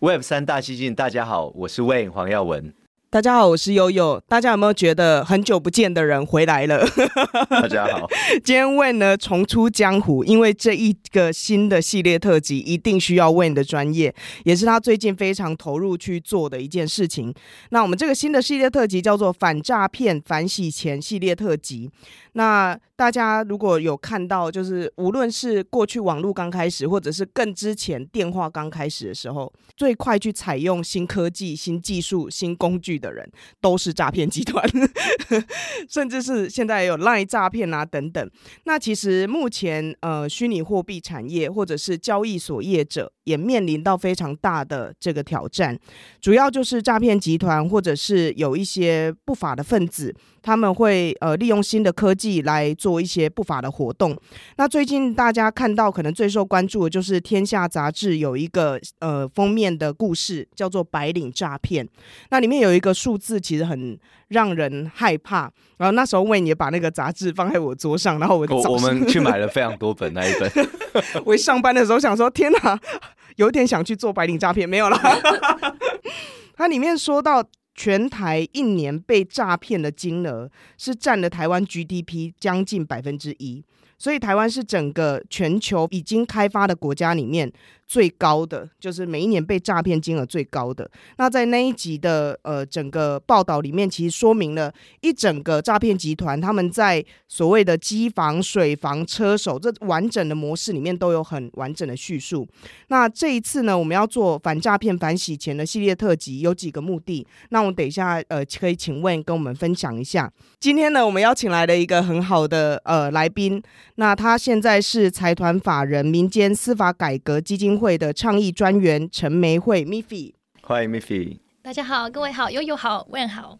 Web 三大西进，大家好，我是 Wayne 黄耀文。大家好，我是悠悠。大家有没有觉得很久不见的人回来了？大家好，今天 Wayne 呢重出江湖，因为这一个新的系列特辑一定需要 Wayne 的专业，也是他最近非常投入去做的一件事情。那我们这个新的系列特辑叫做“反诈骗、反洗钱”系列特辑。那大家如果有看到，就是无论是过去网络刚开始，或者是更之前电话刚开始的时候，最快去采用新科技、新技术、新工具的人，都是诈骗集团，甚至是现在有赖诈骗啊等等。那其实目前呃，虚拟货币产业或者是交易所业者也面临到非常大的这个挑战，主要就是诈骗集团或者是有一些不法的分子。他们会呃利用新的科技来做一些不法的活动。那最近大家看到可能最受关注的就是《天下》杂志有一个呃封面的故事，叫做“白领诈骗”。那里面有一个数字，其实很让人害怕。然后那时候 Wayne 也把那个杂志放在我桌上，然后我我，我们去 买了非常多本那一本。我一上班的时候想说：“天哪，有点想去做白领诈骗。”没有啦。它里面说到。全台一年被诈骗的金额是占了台湾 GDP 将近百分之一，所以台湾是整个全球已经开发的国家里面。最高的就是每一年被诈骗金额最高的。那在那一集的呃整个报道里面，其实说明了一整个诈骗集团他们在所谓的机房、水房、车手这完整的模式里面都有很完整的叙述。那这一次呢，我们要做反诈骗、反洗钱的系列特辑，有几个目的。那我等一下呃可以请问跟我们分享一下。今天呢，我们邀请来了一个很好的呃来宾，那他现在是财团法人民间司法改革基金会的倡议专员陈梅慧 Miffy，欢迎 Miffy。大家好，各位好，悠悠好，问好。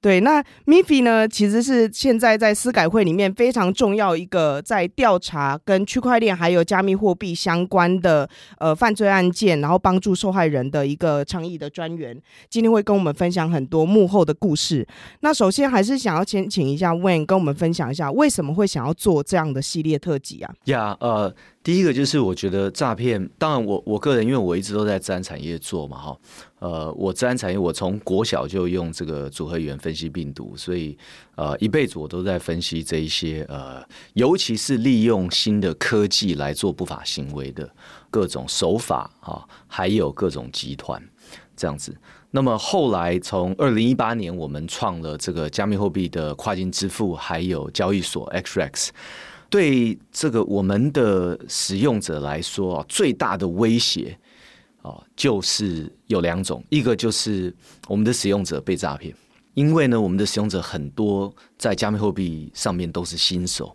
对，那 Miffy 呢，其实是现在在司改会里面非常重要一个，在调查跟区块链还有加密货币相关的呃犯罪案件，然后帮助受害人的一个倡议的专员。今天会跟我们分享很多幕后的故事。那首先还是想要先请一下 Wayne 跟我们分享一下，为什么会想要做这样的系列特辑啊？呀，呃。第一个就是我觉得诈骗，当然我我个人因为我一直都在自然产业做嘛哈，呃，我自然产业我从国小就用这个组合语言分析病毒，所以呃一辈子我都在分析这一些呃，尤其是利用新的科技来做不法行为的各种手法啊，还有各种集团这样子。那么后来从二零一八年我们创了这个加密货币的跨境支付，还有交易所 XREX。对这个我们的使用者来说啊，最大的威胁啊，就是有两种，一个就是我们的使用者被诈骗，因为呢，我们的使用者很多在加密货币上面都是新手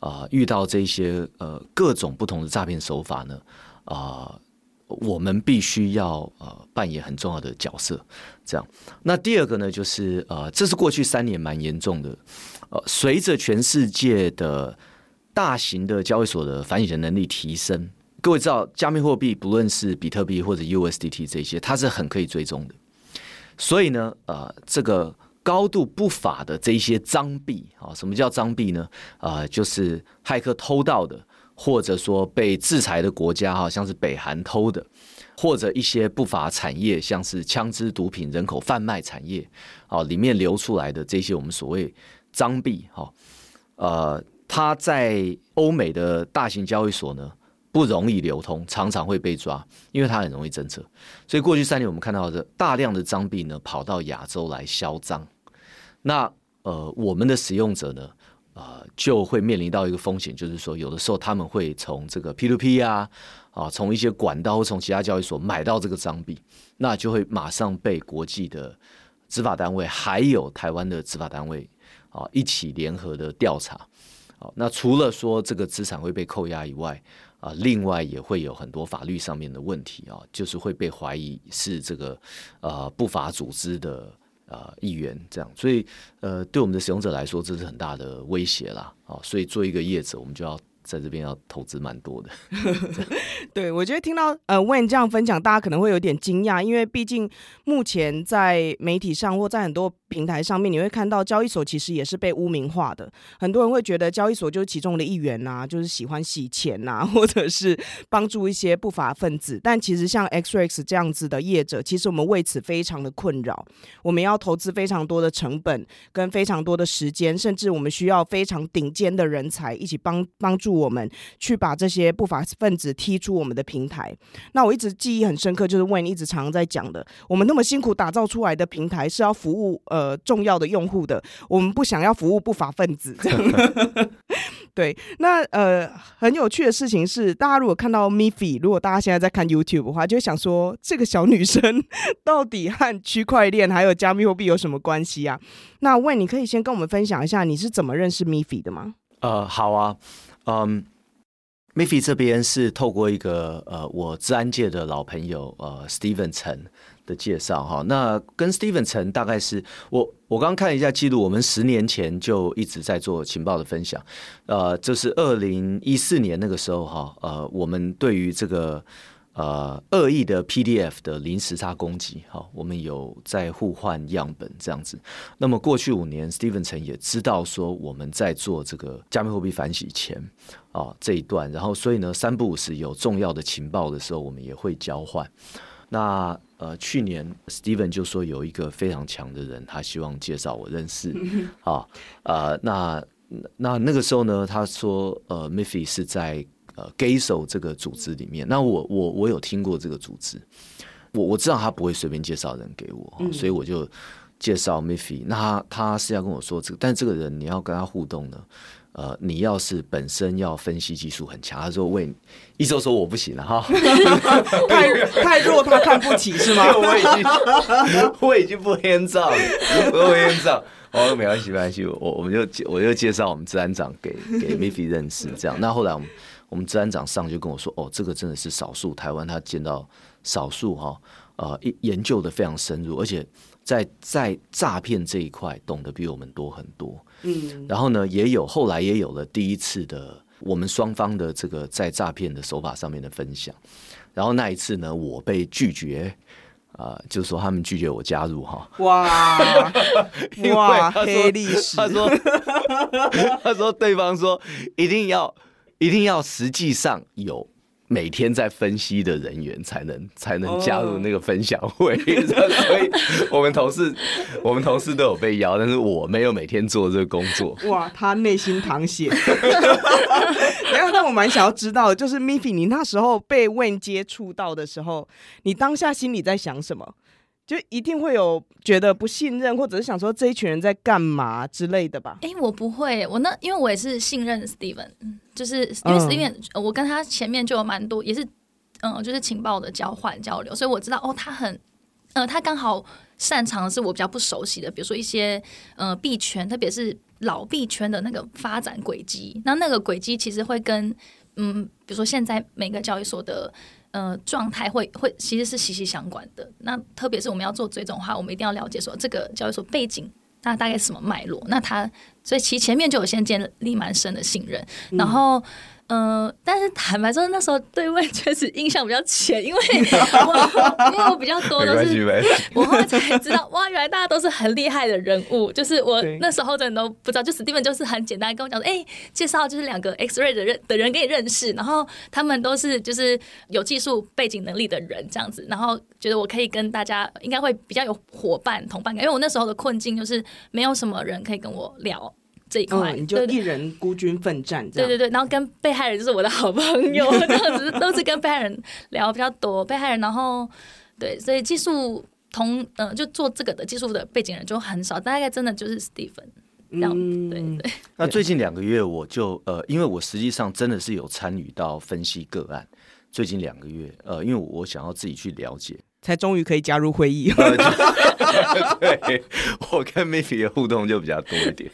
啊，遇到这些呃各种不同的诈骗手法呢啊，我们必须要呃扮演很重要的角色。这样，那第二个呢，就是呃，这是过去三年蛮严重的，呃，随着全世界的大型的交易所的反洗钱能力提升，各位知道，加密货币不论是比特币或者 USDT 这些，它是很可以追踪的。所以呢，呃，这个高度不法的这一些脏币啊，什么叫脏币呢？啊、就是骇客偷到的，或者说被制裁的国家，好像是北韩偷的，或者一些不法产业，像是枪支、毒品、人口贩卖产业啊，里面流出来的这些我们所谓脏币，哈，呃。它在欧美的大型交易所呢，不容易流通，常常会被抓，因为它很容易侦测。所以过去三年我们看到的大量的赃币呢，跑到亚洲来销赃。那呃，我们的使用者呢，呃，就会面临到一个风险，就是说有的时候他们会从这个 P2P 啊，啊，从一些管道或从其他交易所买到这个赃币，那就会马上被国际的执法单位还有台湾的执法单位啊一起联合的调查。好那除了说这个资产会被扣押以外，啊，另外也会有很多法律上面的问题啊，就是会被怀疑是这个呃不法组织的呃一员这样，所以呃对我们的使用者来说，这是很大的威胁啦啊，所以做一个业者，我们就要。在这边要投资蛮多的，对，我觉得听到呃 Wayne 这样分享，大家可能会有点惊讶，因为毕竟目前在媒体上或在很多平台上面，你会看到交易所其实也是被污名化的，很多人会觉得交易所就是其中的一员呐、就是喜欢洗钱呐、或者是帮助一些不法分子。但其实像 XRX 这样子的业者，其实我们为此非常的困扰，我们要投资非常多的成本跟非常多的时间，甚至我们需要非常顶尖的人才一起帮帮助。我们去把这些不法分子踢出我们的平台。那我一直记忆很深刻，就是 Wayne 一直常常在讲的，我们那么辛苦打造出来的平台是要服务呃重要的用户的，我们不想要服务不法分子。这 样对，那呃很有趣的事情是，大家如果看到 Miffy，如果大家现在在看 YouTube 的话，就会想说这个小女生到底和区块链还有加密货币有什么关系啊？那 Wayne，你可以先跟我们分享一下你是怎么认识 Miffy 的吗？呃，好啊。嗯，Miffy 这边是透过一个呃，我治安界的老朋友呃，Steven 陈的介绍哈。那跟 Steven 陈大概是我我刚看一下记录，我们十年前就一直在做情报的分享。呃，就是二零一四年那个时候哈，呃，我们对于这个。呃，恶意的 PDF 的零时差攻击，好，我们有在互换样本这样子。那么过去五年，Steven 陈也知道说我们在做这个加密货币反洗钱啊这一段，然后所以呢，三不五时有重要的情报的时候，我们也会交换。那呃，去年 Steven 就说有一个非常强的人，他希望介绍我认识 啊，呃，那那那个时候呢，他说呃，Miffy 是在。呃，Gayso 这个组织里面，那我我我有听过这个组织，我我知道他不会随便介绍人给我，嗯、所以我就介绍 Miffy。那他他是要跟我说这个，但这个人你要跟他互动呢，呃，你要是本身要分析技术很强，他说喂，一周说我不行了哈，太太弱，他看不起是吗？我已经 我已经不烟照了，不烟照。哦，没关系没关系，我我们就我就介绍我们治安长给给 Miffy 认识，这样。那后来我们。我们治安长上就跟我说：“哦，这个真的是少数台湾他见到少数哈，呃，研究的非常深入，而且在在诈骗这一块懂得比我们多很多。嗯，然后呢，也有后来也有了第一次的我们双方的这个在诈骗的手法上面的分享。然后那一次呢，我被拒绝，啊、呃，就是说他们拒绝我加入哈。哇哇，黑历史！他说 他说对方说一定要。”一定要实际上有每天在分析的人员才能 才能加入那个分享会，所以我们同事我们同事都有被邀，但是我没有每天做这个工作。哇，他内心淌血。然后，但我蛮想要知道，就是 Miffy，你那时候被 Wayne 接触到的时候，你当下心里在想什么？就一定会有觉得不信任，或者是想说这一群人在干嘛之类的吧？哎、欸，我不会，我那因为我也是信任 Steven，就是因为 Steven，、嗯、我跟他前面就有蛮多，也是嗯，就是情报的交换交流，所以我知道哦，他很，呃，他刚好擅长的是我比较不熟悉的，比如说一些呃币圈，特别是老币圈的那个发展轨迹，那那个轨迹其实会跟嗯，比如说现在每个交易所的。呃，状态会会其实是息息相关的。那特别是我们要做追踪的话，我们一定要了解说这个交易所背景，那大概是什么脉络？那他所以其前面就有先建立蛮深的信任，嗯、然后。嗯、呃，但是坦白说，那时候对 Wayne 确实印象比较浅，因为 我因为我比较多都是我后来才知道，哇，原来大家都是很厉害的人物，就是我那时候真的都不知道，就 Steven 就是很简单跟我讲说，哎、欸，介绍就是两个 X-ray 的人的人给你认识，然后他们都是就是有技术背景能力的人这样子，然后觉得我可以跟大家应该会比较有伙伴同伴感，因为我那时候的困境就是没有什么人可以跟我聊。这一块、嗯、你就一人孤军奋战，对对对，然后跟被害人就是我的好朋友，这样子都是跟被害人聊比较多，被害人，然后对，所以技术同呃就做这个的技术的背景人就很少，大概真的就是样，嗯、对对。那最近两个月我就呃，因为我实际上真的是有参与到分析个案，最近两个月呃，因为我想要自己去了解，才终于可以加入会议。对，我跟 Miffy 的互动就比较多一点。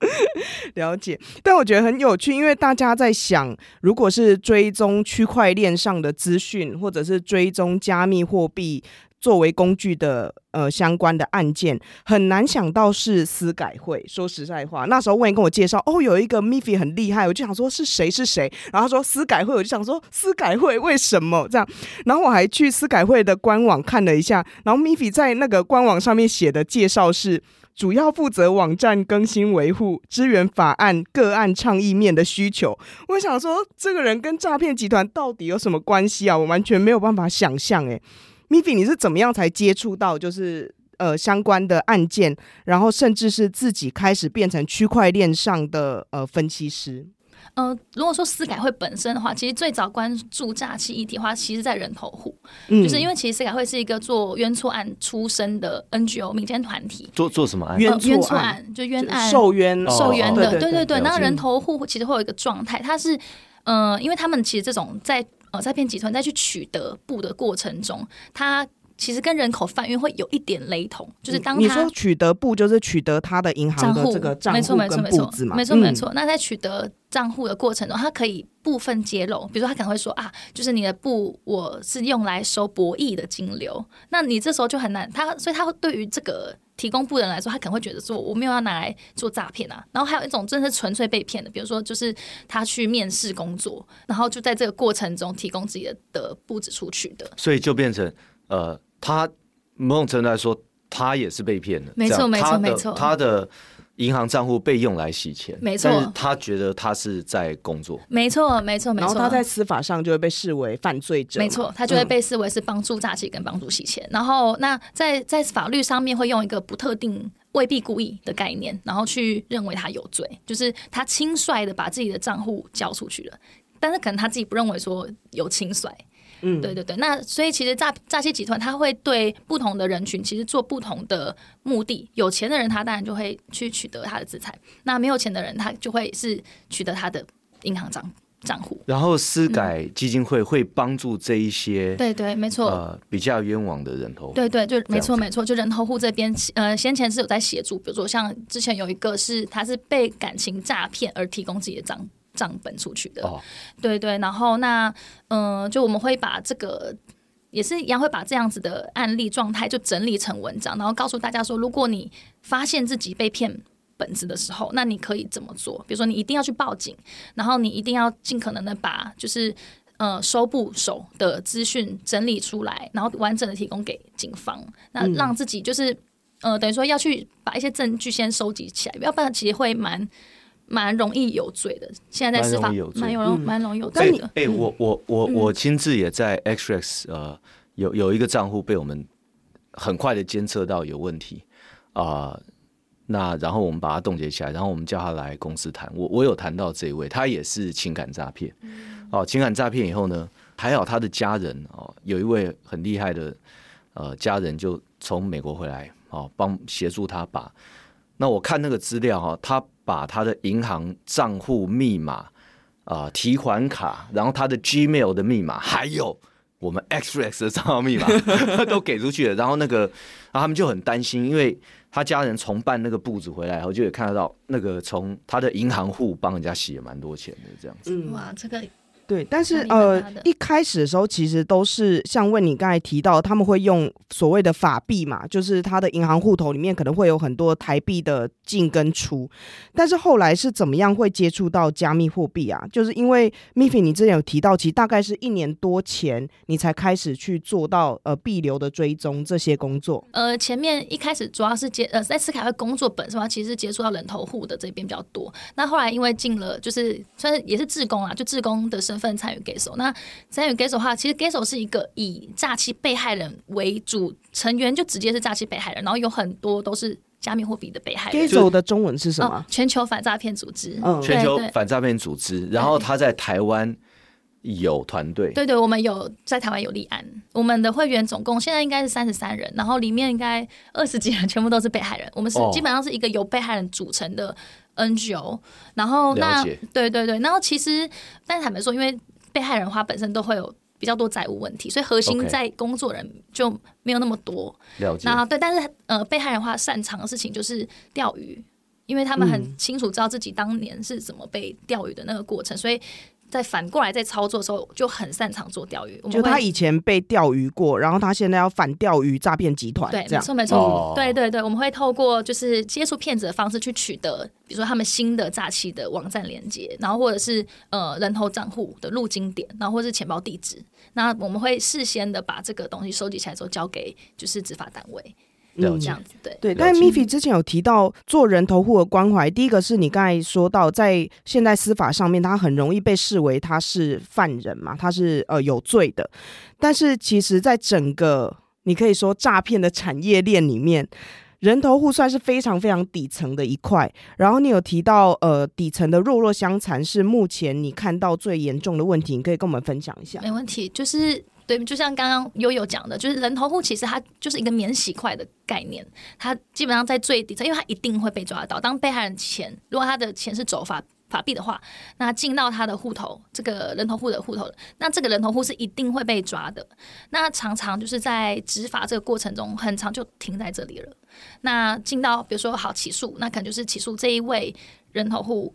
了解，但我觉得很有趣，因为大家在想，如果是追踪区块链上的资讯，或者是追踪加密货币作为工具的呃相关的案件，很难想到是司改会。说实在话，那时候问跟我介绍，哦，有一个 Miffy 很厉害，我就想说是谁是谁，然后他说司改会，我就想说司改会为什么这样？然后我还去司改会的官网看了一下，然后 Miffy 在那个官网上面写的介绍是。主要负责网站更新维护，支援法案个案倡议面的需求。我想说，这个人跟诈骗集团到底有什么关系啊？我完全没有办法想象。诶，Miffy，你是怎么样才接触到就是呃相关的案件，然后甚至是自己开始变成区块链上的呃分析师？呃，如果说司改会本身的话，其实最早关注诈欺议题的话，其实在人头户，嗯，就是因为其实司改会是一个做冤错案出身的 NGO 民间团体，做做什么案？冤错案，就冤案受冤受冤的，哦、对对对。那人头户其实会有一个状态，它是呃，因为他们其实这种在呃诈骗集团在去取得布的过程中，他。其实跟人口贩运会有一点雷同，就是当他你说取得簿，就是取得他的银行的这个账户没错没错，没错没错。那在取得账户的过程中，他可以部分揭露，比如说他可能会说啊，就是你的簿我是用来收博弈的金流，那你这时候就很难，他所以他会对于这个提供部的人来说，他可能会觉得说我没有要拿来做诈骗啊。然后还有一种真的是纯粹被骗的，比如说就是他去面试工作，然后就在这个过程中提供自己的的布置出去的，所以就变成呃。他某种程度来说，他也是被骗的。没错，没错，没错。他的银行账户被用来洗钱，没错。但是他觉得他是在工作，没错，没错，没错。然后他在司法上就会被视为犯罪者，没错，他就会被视为是帮助诈欺跟帮助洗钱。嗯、然后，那在在法律上面会用一个不特定、未必故意的概念，然后去认为他有罪，就是他轻率的把自己的账户交出去了，但是可能他自己不认为说有轻率。嗯，对对对，那所以其实诈诈欺集团他会对不同的人群其实做不同的目的。有钱的人他当然就会去取得他的资产，那没有钱的人他就会是取得他的银行账账户。然后私改基金会会帮助这一些，对对，没错，呃，比较冤枉的人头，对对，就没错没错，就人头户这边，呃，先前是有在协助，比如说像之前有一个是他是被感情诈骗而提供自己的账。账本出去的，哦、对对，然后那嗯、呃，就我们会把这个也是一样，会把这样子的案例状态就整理成文章，然后告诉大家说，如果你发现自己被骗本子的时候，那你可以怎么做？比如说，你一定要去报警，然后你一定要尽可能的把就是呃收部手的资讯整理出来，然后完整的提供给警方，那让自己就是、嗯、呃等于说要去把一些证据先收集起来，要不然其实会蛮。蛮容易有罪的，现在在司法蛮有蛮容易、嗯、容易有罪的。哎、欸，我我我我亲自也在 XREX 呃有有一个账户被我们很快的监测到有问题啊、呃，那然后我们把它冻结起来，然后我们叫他来公司谈。我我有谈到这一位，他也是情感诈骗哦，情感诈骗以后呢，还好他的家人哦，有一位很厉害的呃家人就从美国回来哦，帮协助他把。那我看那个资料哈，他把他的银行账户密码啊、呃、提款卡，然后他的 Gmail 的密码，还有我们 XREX 的账号密码 都给出去了。然后那个，然后他们就很担心，因为他家人重办那个簿子回来，然后就也看得到那个从他的银行户帮人家洗了蛮多钱的这样子。嗯，哇，这个。对，但是呃，一开始的时候其实都是像问你刚才提到，他们会用所谓的法币嘛，就是他的银行户头里面可能会有很多台币的进跟出。但是后来是怎么样会接触到加密货币啊？就是因为 Miffy 你之前有提到，其实大概是一年多前你才开始去做到呃币流的追踪这些工作。呃，前面一开始主要是接呃在斯凯会工作本身的话，其实接触到人头户的这边比较多。那后来因为进了就是算是也是志工啊，就志工的身份参与 Gayso，那参与 Gayso 的话，其实 Gayso 是一个以诈欺被害人为主，成员就直接是诈欺被害人，然后有很多都是加密货币的被害人。Gayso 的中文是什么？哦、全球反诈骗组织。嗯，全球反诈骗组织。然后他在台湾有团队。对对，我们有在台湾有立案。我们的会员总共现在应该是三十三人，然后里面应该二十几人全部都是被害人。我们是基本上是一个由被害人组成的 NGO。然后那对对对，然后其实但是坦白说，因为被害人的话本身都会有比较多债务问题，所以核心在工作人就没有那么多。了解。那对，但是呃，被害人的话擅长的事情就是钓鱼，因为他们很清楚知道自己当年是怎么被钓鱼的那个过程，所以。在反过来在操作的时候就很擅长做钓鱼，就他以前被钓鱼过，然后他现在要反钓鱼诈骗集团，对，没错没错，哦、对对对，我们会透过就是接触骗子的方式去取得，比如说他们新的诈欺的网站连接，然后或者是呃人头账户的入金点，然后或者是钱包地址，那我们会事先的把这个东西收集起来之后交给就是执法单位。嗯，这样子对对，但是 Miffy 之前有提到做人头户的关怀，第一个是你刚才说到，在现代司法上面，他很容易被视为他是犯人嘛，他是呃有罪的。但是其实，在整个你可以说诈骗的产业链里面，人头户算是非常非常底层的一块。然后你有提到呃底层的弱弱相残是目前你看到最严重的问题，你可以跟我们分享一下。没问题，就是。对，就像刚刚悠悠讲的，就是人头户其实它就是一个免洗块的概念，它基本上在最底层，因为它一定会被抓到。当被害人钱，如果他的钱是走法法币的话，那进到他的户头，这个人头户的户头，那这个人头户是一定会被抓的。那常常就是在执法这个过程中，很常就停在这里了。那进到比如说好起诉，那可能就是起诉这一位人头户，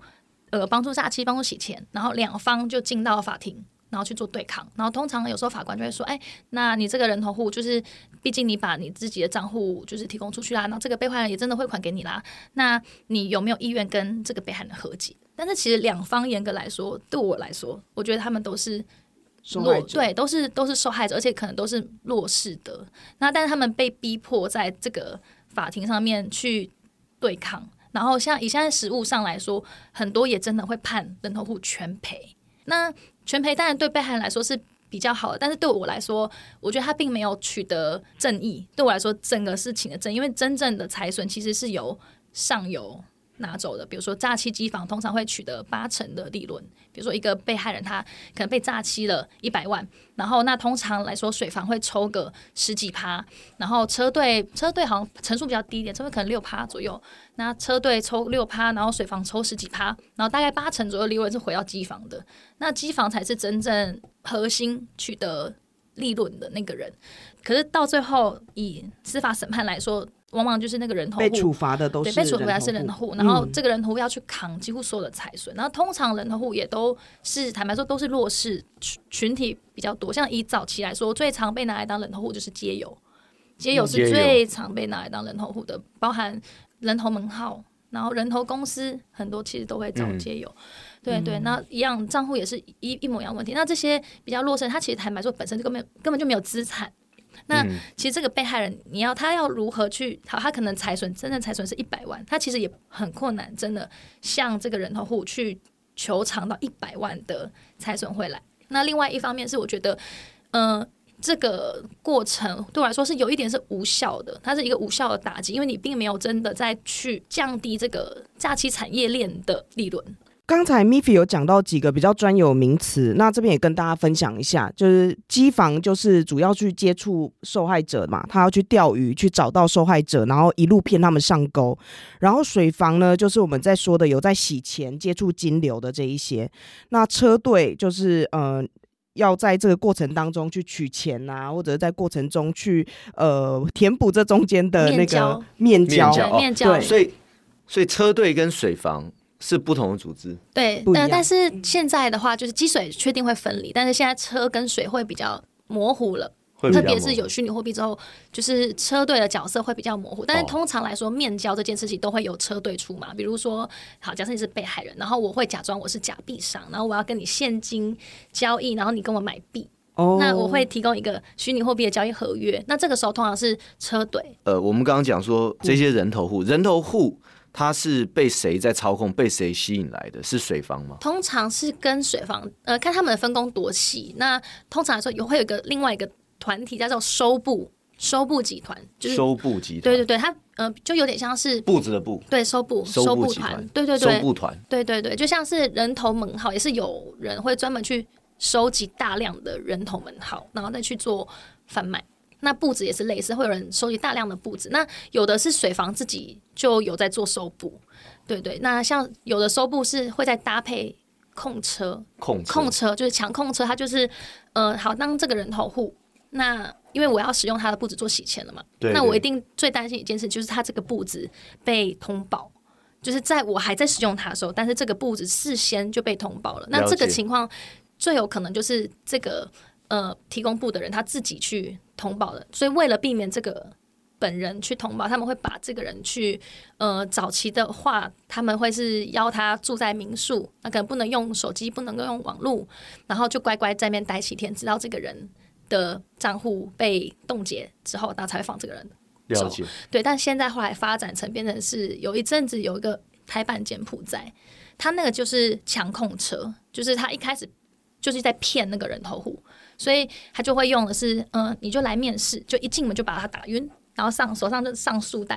呃，帮助诈欺，帮助洗钱，然后两方就进到法庭。然后去做对抗，然后通常有时候法官就会说：“哎，那你这个人头户就是，毕竟你把你自己的账户就是提供出去啦，那这个被害人也真的汇款给你啦，那你有没有意愿跟这个被害人和解？”但是其实两方严格来说，对我来说，我觉得他们都是弱者，对，都是都是受害者，而且可能都是弱势的。那但是他们被逼迫在这个法庭上面去对抗，然后像以现在实务上来说，很多也真的会判人头户全赔。那全赔当然对被害人来说是比较好的，但是对我来说，我觉得他并没有取得正义。对我来说，整个事情的正义，因为真正的财损其实是由上游拿走的。比如说诈欺机房通常会取得八成的利润。比如说一个被害人他可能被诈欺了一百万，然后那通常来说水房会抽个十几趴，然后车队车队好像成数比较低一点，车队可能六趴左右。那车队抽六趴，然后水房抽十几趴，然后大概八成左右利润是回到机房的。那机房才是真正核心取得利润的那个人。可是到最后以司法审判来说。往往就是那个人头户被处罚的都是对被处罚的是人头户，然后这个人头户要去扛几乎所有的财损，嗯、然后通常人头户也都是坦白说都是弱势。群群体比较多，像以早期来说，最常被拿来当人头户就是街友，街友是最常被拿来当人头户的，包含人头门号，然后人头公司很多其实都会找街友，嗯、对对，那一样账户也是一一模一样问题，那这些比较弱势，他其实坦白说本身就根本根本就没有资产。那其实这个被害人，你要他要如何去？好，他可能财损，真正财损是一百万，他其实也很困难，真的向这个人头户去求偿到一百万的财损回来。那另外一方面是，我觉得，嗯、呃，这个过程对我来说是有一点是无效的，它是一个无效的打击，因为你并没有真的在去降低这个假期产业链的利润。刚才 Miffy 有讲到几个比较专有名词，那这边也跟大家分享一下，就是机房就是主要去接触受害者嘛，他要去钓鱼，去找到受害者，然后一路骗他们上钩。然后水房呢，就是我们在说的有在洗钱、接触金流的这一些。那车队就是呃，要在这个过程当中去取钱啊，或者在过程中去呃填补这中间的那个面交，面交，对，所以所以车队跟水房。是不同的组织，对，但但是现在的话，就是积水确定会分离，但是现在车跟水会比较模糊了，特别是有虚拟货币之后，就是车队的角色会比较模糊。但是通常来说，面交这件事情都会有车队出马，比如说，好，假设你是被害人，然后我会假装我是假币商，然后我要跟你现金交易，然后你跟我买币，哦，那我会提供一个虚拟货币的交易合约，那这个时候通常是车队。呃，我们刚刚讲说这些人头户，人头户。他是被谁在操控？被谁吸引来的？是水房吗？通常是跟水房，呃，看他们的分工多细。那通常来说，有会有一个另外一个团体叫做收部收部集团，就是收部集团。对对对，他呃，就有点像是簿子的簿，对，收部收部团，对对对，收部团，对对对，就像是人头门号，也是有人会专门去收集大量的人头门号，然后再去做贩卖。那布子也是类似，会有人收集大量的布子。那有的是水房自己就有在做收布，对对。那像有的收布是会在搭配控车，控车控车就是强控车，它就是呃，好，当这个人头户，那因为我要使用他的布子做洗钱了嘛，对对，那我一定最担心一件事就是他这个布子被通报。就是在我还在使用它的时候，但是这个布置事先就被通报了。那这个情况最有可能就是这个呃提供布的人他自己去通报的。所以为了避免这个本人去通报，他们会把这个人去呃早期的话，他们会是邀他住在民宿，那可能不能用手机，不能够用网络，然后就乖乖在那边待几天，直到这个人的账户被冻结之后，他才会放这个人。了解，对，但现在后来发展成变成是有一阵子有一个台版柬埔寨，他那个就是强控车，就是他一开始就是在骗那个人头户，所以他就会用的是，嗯、呃，你就来面试，就一进门就把他打晕，然后上手上就上束带，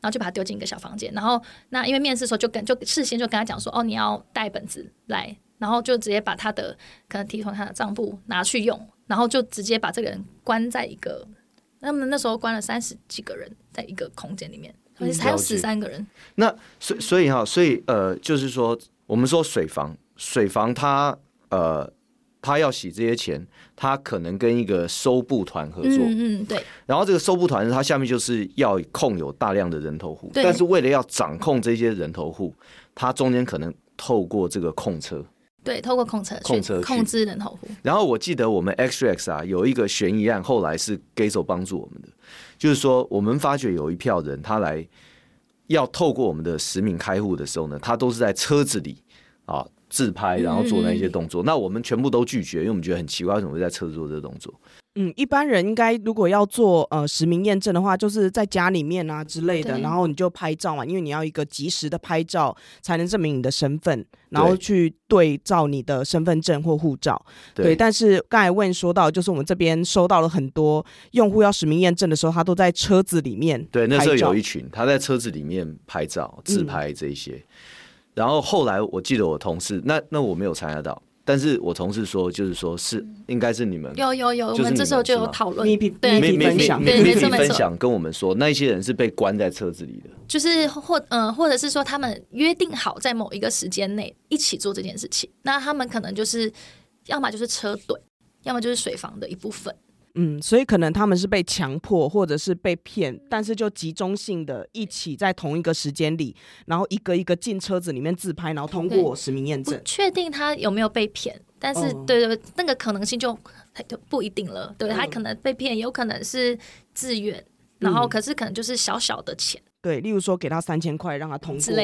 然后就把他丢进一个小房间，然后那因为面试的时候就跟就事先就跟他讲说，哦，你要带本子来，然后就直接把他的可能提从他的账簿拿去用，然后就直接把这个人关在一个。他们那时候关了三十几个人在一个空间里面，而且还有十三个人。那所所以哈，所以呃，就是说，我们说水房，水房他呃，他要洗这些钱，他可能跟一个收布团合作，嗯，嗯对。然后这个收布团，他下面就是要控有大量的人头户，但是为了要掌控这些人头户，他中间可能透过这个控车。对，透过控车控车控制人头户。然后我记得我们 XREX 啊有一个悬疑案，后来是 Gazo 帮助我们的，就是说我们发觉有一票人他来要透过我们的实名开户的时候呢，他都是在车子里啊自拍，然后做那些动作。嗯、那我们全部都拒绝，因为我们觉得很奇怪，为什么会在车子做这个动作？嗯，一般人应该如果要做呃实名验证的话，就是在家里面啊之类的，然后你就拍照嘛，因为你要一个及时的拍照才能证明你的身份，然后去对照你的身份证或护照。对，对，但是刚才问说到，就是我们这边收到了很多用户要实名验证的时候，他都在车子里面。对，那时候有一群他在车子里面拍照自拍这一些，嗯、然后后来我记得我同事，那那我没有参加到。但是我同事说，就是说是应该是你们有有有，我们这时候就有讨论，对，对，分享，对，没错没，分享跟我们说，那一些人是被关在车子里的，就是或嗯、呃，或者是说他们约定好在某一个时间内一起做这件事情，那他们可能就是要么就是车队，要么就是水房的一部分。嗯，所以可能他们是被强迫，或者是被骗，但是就集中性的一起在同一个时间里，然后一个一个进车子里面自拍，然后通过实名验证。不确定他有没有被骗，但是、哦、对对，那个可能性就就不一定了。对，他可能被骗，有可能是自愿，嗯、然后可是可能就是小小的钱。对，例如说给他三千块，让他通过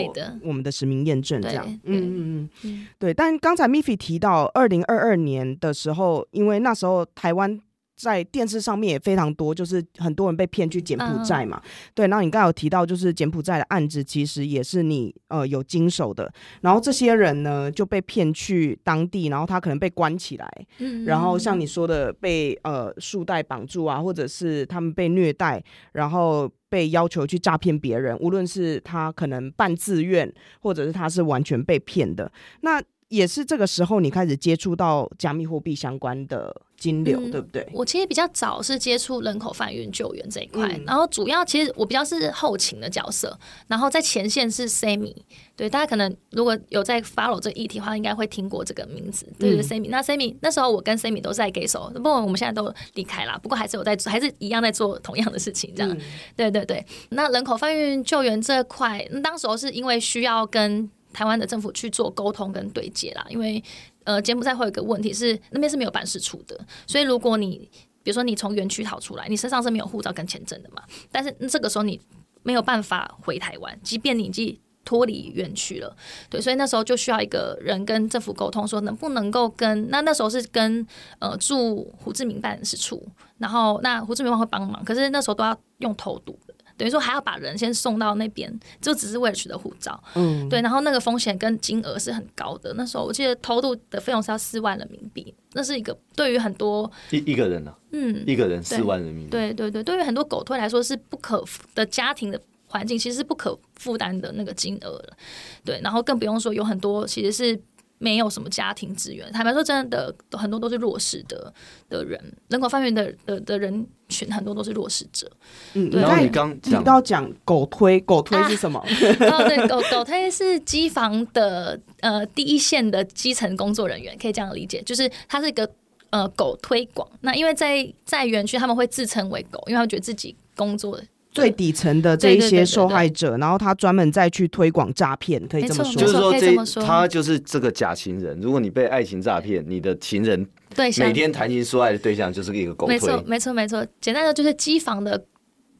我们的实名验证这样。嗯嗯嗯，对。但刚才 Miffy 提到二零二二年的时候，因为那时候台湾。在电视上面也非常多，就是很多人被骗去柬埔寨嘛。嗯、对，然后你刚才有提到，就是柬埔寨的案子，其实也是你呃有经手的。然后这些人呢就被骗去当地，然后他可能被关起来，嗯、然后像你说的被呃束带绑住啊，或者是他们被虐待，然后被要求去诈骗别人，无论是他可能半自愿，或者是他是完全被骗的。那也是这个时候，你开始接触到加密货币相关的金流，嗯、对不对？我其实比较早是接触人口贩运救援这一块，嗯、然后主要其实我比较是后勤的角色，然后在前线是 Sammy。对，大家可能如果有在 follow 这个议题的话，应该会听过这个名字，对对 Sammy。那 Sammy 那时候我跟 Sammy 都是在 Gezo，不过我们现在都离开了，不过还是有在做，还是一样在做同样的事情，这样。嗯、对对对，那人口贩运救援这块，当时候是因为需要跟台湾的政府去做沟通跟对接啦，因为呃，柬埔寨会有一个问题是那边是没有办事处的，所以如果你比如说你从园区逃出来，你身上是没有护照跟签证的嘛，但是这个时候你没有办法回台湾，即便你已经脱离园区了，对，所以那时候就需要一个人跟政府沟通，说能不能够跟那那时候是跟呃驻胡志明办事处，然后那胡志明会帮忙，可是那时候都要用偷渡的。等于说还要把人先送到那边，就只是为了取得护照。嗯，对，然后那个风险跟金额是很高的。那时候我记得偷渡的费用是要四万人民币，那是一个对于很多一一个人呢、啊，嗯，一个人四万人民币。对对对，对于很多狗推来说是不可的家庭的环境，其实是不可负担的那个金额了。对，然后更不用说有很多其实是。没有什么家庭资源，坦白说，真的很多都是弱势的的人，人口贩运的的的人群很多都是弱势者。嗯，对然后你刚提到讲狗推，狗推是什么？啊、哦，对，狗狗推是机房的呃第一线的基层工作人员，可以这样理解，就是它是一个呃狗推广。那因为在在园区他们会自称为狗，因为他们觉得自己工作。最底层的这一些受害者，然后他专门再去推广诈骗，可以这么说，就是说这这他就是这个假情人。如果你被爱情诈骗，你的情人对每天谈情说爱的对象就是一个狗推。没错，没错，没错。简单的就是机房的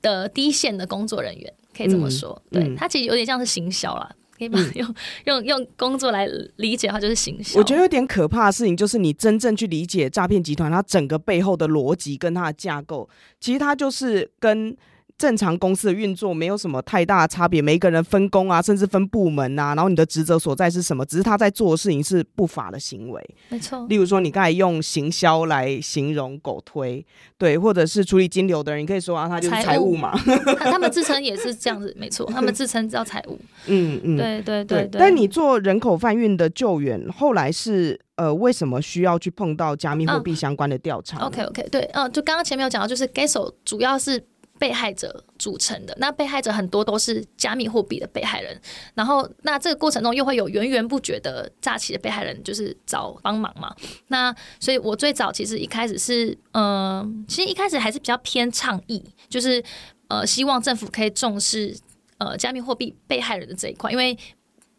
的第一线的工作人员，可以这么说。嗯、对他其实有点像是行销啦。可以把用 用用工作来理解，它就是行销。我觉得有点可怕的事情，就是你真正去理解诈骗集团它整个背后的逻辑跟它的架构，其实它就是跟。正常公司的运作没有什么太大的差别，每一个人分工啊，甚至分部门啊，然后你的职责所在是什么？只是他在做的事情是不法的行为，没错。例如说，你刚才用行销来形容狗推，对，或者是处理金流的人，你可以说啊，他就是财务嘛。务 他们自称也是这样子，没错，他们自称叫财务。嗯嗯，对对对对。但你做人口贩运的救援，后来是呃，为什么需要去碰到加密货币相关的调查、嗯、？OK OK，对，嗯，就刚刚前面有讲到，就是 Gesso 主要是。被害者组成的，那被害者很多都是加密货币的被害人，然后那这个过程中又会有源源不绝的诈欺的被害人，就是找帮忙嘛。那所以我最早其实一开始是，嗯、呃，其实一开始还是比较偏倡议，就是呃，希望政府可以重视呃加密货币被害人的这一块，因为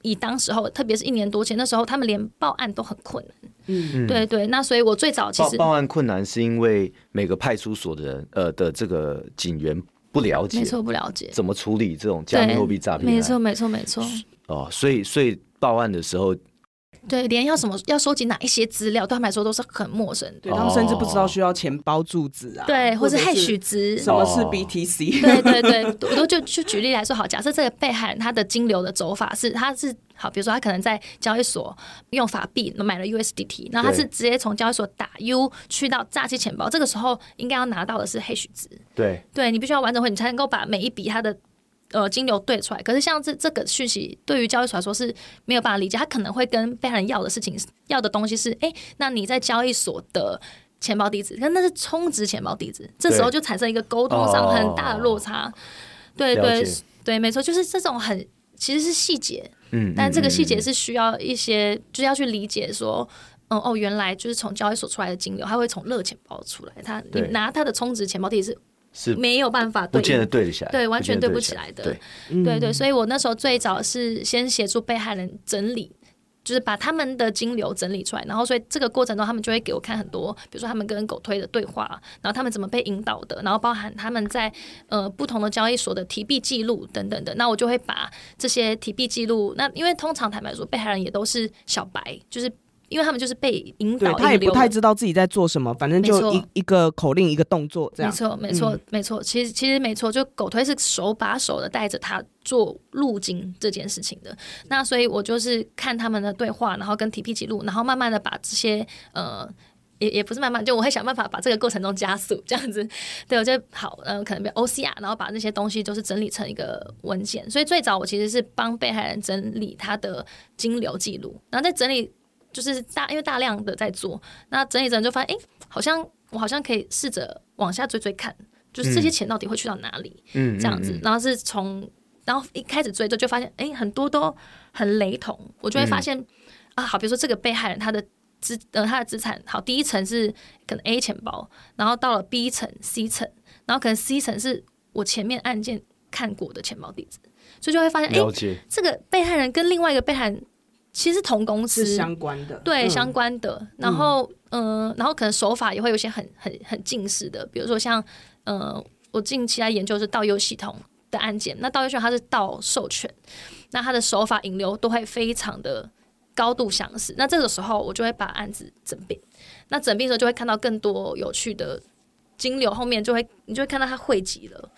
以当时候，特别是一年多前那时候，他们连报案都很困难。嗯，对对，那所以我最早其实报，报案困难是因为每个派出所的人呃的这个警员不了解，没错，不了解怎么处理这种加密货币诈骗，没错没错没错。哦，所以所以报案的时候。对，连要什么要收集哪一些资料，对他们来说都是很陌生。对，他们甚至不知道需要钱包住址啊，对，或是 hash 值，什么是 BTC？对对对，我都就就举例来说，好，假设这个被害人他的金流的走法是，他是好，比如说他可能在交易所用法币买了 USDT，然后他是直接从交易所打 U 去到诈欺钱包，这个时候应该要拿到的是 hash 值。对，对你必须要完整会，你才能够把每一笔他的。呃，金流对出来，可是像这这个讯息，对于交易所来说是没有办法理解。他可能会跟被害人要的事情，要的东西是，哎，那你在交易所的钱包地址，可那是充值钱包地址，这时候就产生一个沟通上很大的落差。哦、对对对，没错，就是这种很其实是细节，嗯，但这个细节是需要一些，就是要去理解说，嗯哦，原来就是从交易所出来的金流，他会从热钱包出来，他你拿他的充值钱包地址。是没有办法对，不见得对得起来，对，完全对不起来的，对，对对，所以我那时候最早是先协助被害人整理，就是把他们的金流整理出来，然后所以这个过程中他们就会给我看很多，比如说他们跟狗推的对话，然后他们怎么被引导的，然后包含他们在呃不同的交易所的提币记录等等的，那我就会把这些提币记录，那因为通常坦白说，被害人也都是小白，就是。因为他们就是被引导，他也不太知道自己在做什么，反正就一一个口令一个动作这样。没错，没错，嗯、没错。其实其实没错，就狗推是手把手的带着他做路径这件事情的。那所以我就是看他们的对话，然后跟 TP 记录，然后慢慢的把这些呃，也也不是慢慢，就我会想办法把这个过程中加速这样子。对，我觉得好，呃，可能比 OCR，然后把那些东西都是整理成一个文件。所以最早我其实是帮被害人整理他的金流记录，然后在整理。就是大，因为大量的在做，那整理整理就发现，哎、欸，好像我好像可以试着往下追追看，就是这些钱到底会去到哪里，嗯，这样子，然后是从，然后一开始追就就发现，哎、欸，很多都很雷同，我就会发现，嗯、啊，好，比如说这个被害人他的资呃他的资产，好，第一层是可能 A 钱包，然后到了 B 层、C 层，然后可能 C 层是我前面案件看过的钱包地址，所以就会发现，哎、欸，这个被害人跟另外一个被害人。其实同公司相关的，对、嗯、相关的，然后嗯、呃，然后可能手法也会有些很很很近似的，比如说像呃，我近期在研究是盗用系统的案件，那盗用系统它是盗授权，那它的手法引流都会非常的高度相似，那这个时候我就会把案子整并，那整并的时候就会看到更多有趣的金流，后面就会你就会看到它汇集了。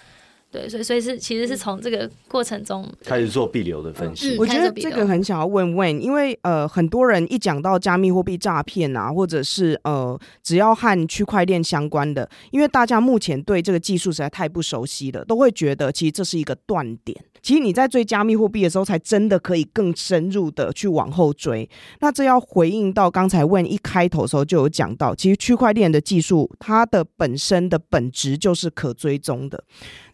对，所以所以是其实是从这个过程中开始做币流的分析。嗯、我觉得这个很想要问问，因为呃，很多人一讲到加密货币诈骗啊，或者是呃，只要和区块链相关的，因为大家目前对这个技术实在太不熟悉了，都会觉得其实这是一个断点。其实你在追加密货币的时候，才真的可以更深入的去往后追。那这要回应到刚才问一开头的时候就有讲到，其实区块链的技术它的本身的本质就是可追踪的。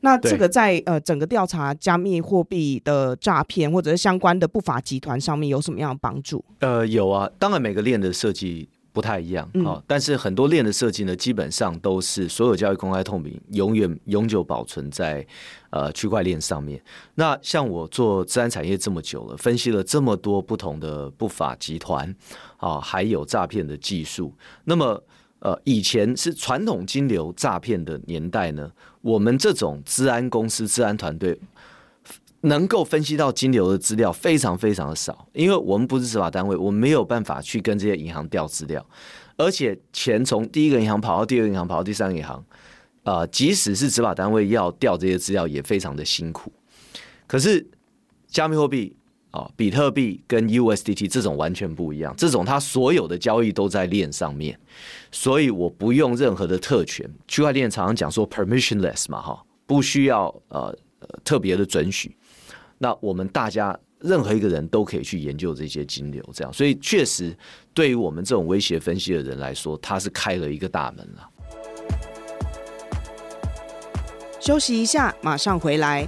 那这个在呃整个调查加密货币的诈骗或者是相关的不法集团上面有什么样的帮助？呃，有啊，当然每个链的设计不太一样啊，但是很多链的设计呢，基本上都是所有交易公开透明，永远永久保存在呃区块链上面。那像我做自然产业这么久了，分析了这么多不同的不法集团啊，还有诈骗的技术。那么呃，以前是传统金流诈骗的年代呢，我们这种治安公司、治安团队。能够分析到金流的资料非常非常的少，因为我们不是执法单位，我们没有办法去跟这些银行调资料，而且钱从第一个银行跑到第二个银行，跑到第三个银行，呃，即使是执法单位要调这些资料，也非常的辛苦。可是加密货币啊，比特币跟 USDT 这种完全不一样，这种它所有的交易都在链上面，所以我不用任何的特权。区块链常常讲说 permissionless 嘛，哈，不需要呃特别的准许。那我们大家任何一个人都可以去研究这些金流，这样，所以确实对于我们这种威胁分析的人来说，他是开了一个大门了。休息一下，马上回来。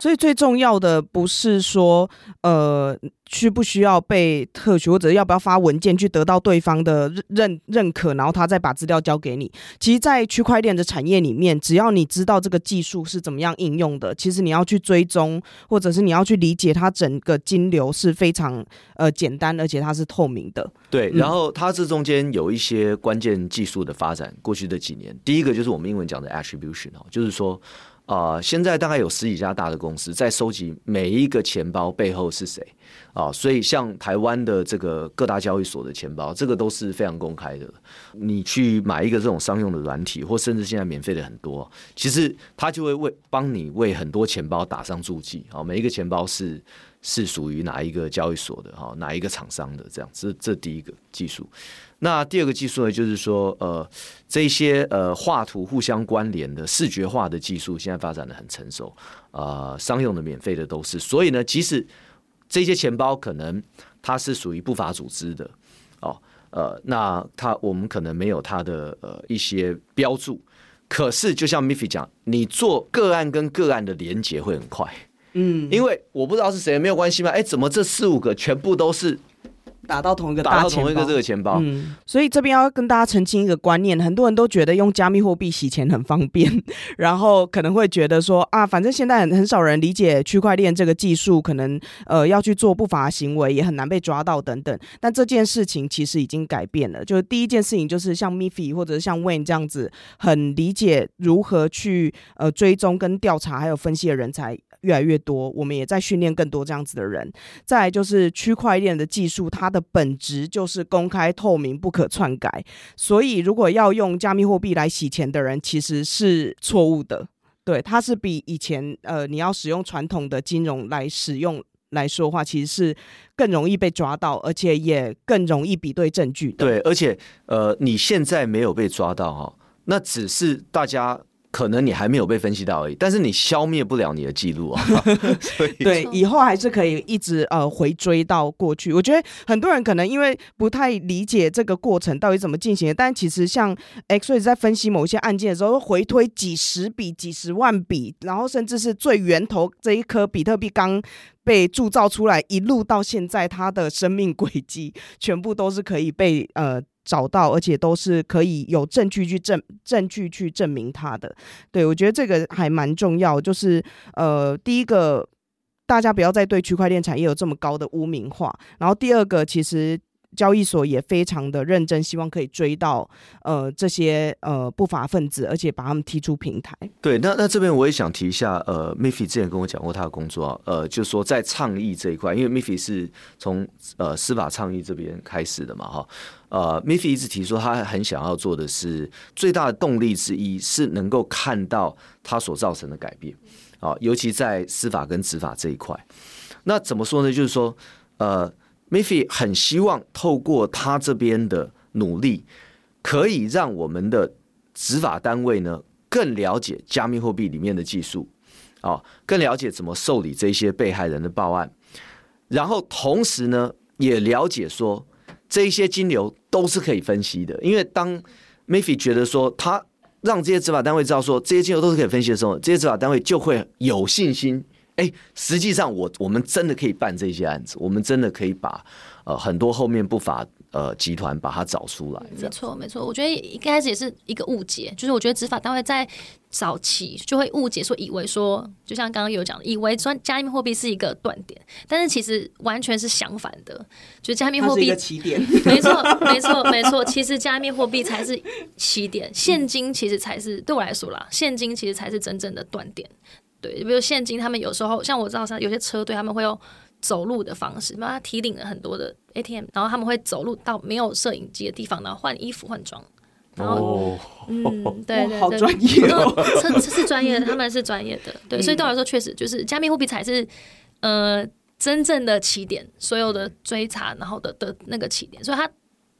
所以最重要的不是说，呃，需不需要被特许，或者要不要发文件去得到对方的认认可，然后他再把资料交给你。其实，在区块链的产业里面，只要你知道这个技术是怎么样应用的，其实你要去追踪，或者是你要去理解它整个金流是非常呃简单，而且它是透明的。对，然后它这中间有一些关键技术的发展。过去的几年，第一个就是我们英文讲的 attribution 哦，就是说。啊、现在大概有十几家大的公司在收集每一个钱包背后是谁啊、所以像台湾的这个各大交易所的钱包，这个都是非常公开的。你去买一个这种商用的软体，或甚至现在免费的很多，其实它就会为帮你为很多钱包打上注记啊，每一个钱包是是属于哪一个交易所的哈，哪一个厂商的这样，这这第一个技术。那第二个技术呢，就是说，呃，这些呃画图互相关联的视觉化的技术，现在发展的很成熟，啊、呃，商用的、免费的都是。所以呢，即使这些钱包可能它是属于不法组织的，哦，呃，那它我们可能没有它的呃一些标注，可是就像 Miffy 讲，你做个案跟个案的连接会很快，嗯，因为我不知道是谁，没有关系嘛，哎，怎么这四五个全部都是？打到同一个大打到同一个这个钱包，嗯，所以这边要跟大家澄清一个观念，很多人都觉得用加密货币洗钱很方便，然后可能会觉得说啊，反正现在很很少人理解区块链这个技术，可能呃要去做不法行为也很难被抓到等等。但这件事情其实已经改变了，就是第一件事情就是像 Miffy 或者是像 Wayne 这样子，很理解如何去呃追踪跟调查还有分析的人才。越来越多，我们也在训练更多这样子的人。再就是区块链的技术，它的本质就是公开透明、不可篡改。所以，如果要用加密货币来洗钱的人，其实是错误的。对，它是比以前呃，你要使用传统的金融来使用来说话，其实是更容易被抓到，而且也更容易比对证据的。对，而且呃，你现在没有被抓到哈，那只是大家。可能你还没有被分析到而已，但是你消灭不了你的记录啊。对，以后还是可以一直呃回追到过去。我觉得很多人可能因为不太理解这个过程到底怎么进行的，但其实像 XREX 在分析某些案件的时候，回推几十笔、几十万笔，然后甚至是最源头这一颗比特币刚被铸造出来，一路到现在它的生命轨迹，全部都是可以被呃。找到，而且都是可以有证据去证证据去证明它的。对，我觉得这个还蛮重要，就是呃，第一个，大家不要再对区块链产业有这么高的污名化。然后第二个，其实。交易所也非常的认真，希望可以追到呃这些呃不法分子，而且把他们踢出平台。对，那那这边我也想提一下，呃，Miffy 之前跟我讲过他的工作，呃，就是说在倡议这一块，因为 Miffy 是从呃司法倡议这边开始的嘛，哈，呃，Miffy 一直提说他很想要做的是最大的动力之一是能够看到他所造成的改变，啊，尤其在司法跟执法这一块。那怎么说呢？就是说，呃。Miffy 很希望透过他这边的努力，可以让我们的执法单位呢更了解加密货币里面的技术，哦，更了解怎么受理这些被害人的报案，然后同时呢，也了解说这一些金流都是可以分析的，因为当 Mafie 觉得说他让这些执法单位知道说这些金流都是可以分析的时候，这些执法单位就会有信心。哎，实际上我我们真的可以办这些案子，我们真的可以把呃很多后面不法呃集团把它找出来。没错没错，我觉得一开始也是一个误解，就是我觉得执法单位在早期就会误解说，以为说就像刚刚有讲的，以为说加密货币是一个断点，但是其实完全是相反的，就是加密货币起点。没错没错没错，其实加密货币才是起点，现金其实才是对我来说啦，现金其实才是真正的断点。对，比如现金，他们有时候像我知道，像有些车队他们会用走路的方式，把他提领了很多的 ATM，然后他们会走路到没有摄影机的地方，然后换衣服换装。然后，哦、嗯，对 对对，好专业哦，这这是专业的，他们是专业的。对，所以对我来说，确实就是加密货币才是呃真正的起点，所有的追查然后的的那个起点，所以它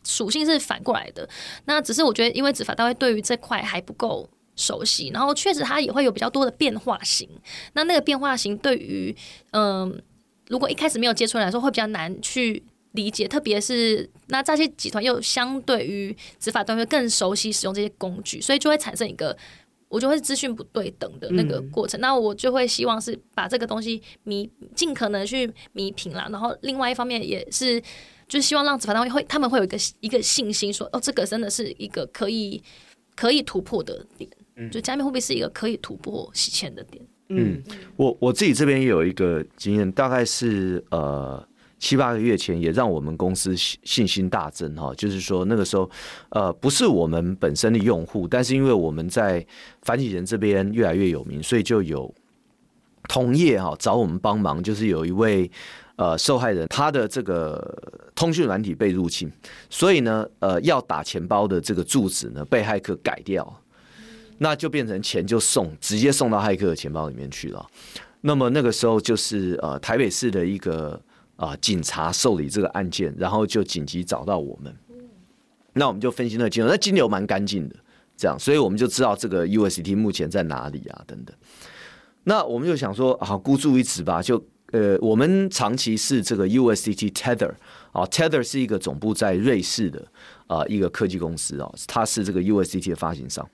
属性是反过来的。那只是我觉得，因为执法单位对于这块还不够。熟悉，然后确实它也会有比较多的变化型。那那个变化型对于嗯、呃，如果一开始没有接触来说，会比较难去理解。特别是那诈骗集团又相对于执法单位更熟悉使用这些工具，所以就会产生一个我就会资讯不对等的那个过程。嗯、那我就会希望是把这个东西弥尽可能去弥平啦。然后另外一方面也是，就是希望让执法单位会他们会有一个一个信心说，说哦，这个真的是一个可以可以突破的点。就加密货币是一个可以突破洗钱的点。嗯，我我自己这边也有一个经验，大概是呃七八个月前，也让我们公司信心大增哈。就是说那个时候，呃，不是我们本身的用户，但是因为我们在反洗钱这边越来越有名，所以就有同业哈找我们帮忙。就是有一位呃受害人，他的这个通讯软体被入侵，所以呢，呃，要打钱包的这个住址呢被害客改掉。那就变成钱就送直接送到骇客的钱包里面去了。那么那个时候就是呃台北市的一个啊、呃、警察受理这个案件，然后就紧急找到我们。那我们就分析那金流，那金流蛮干净的，这样，所以我们就知道这个 USDT 目前在哪里啊等等。那我们就想说，好孤注一掷吧，就呃我们长期是这个 USDT Tether 啊，Tether 是一个总部在瑞士的啊、一个科技公司啊，它是这个 USDT 的发行商。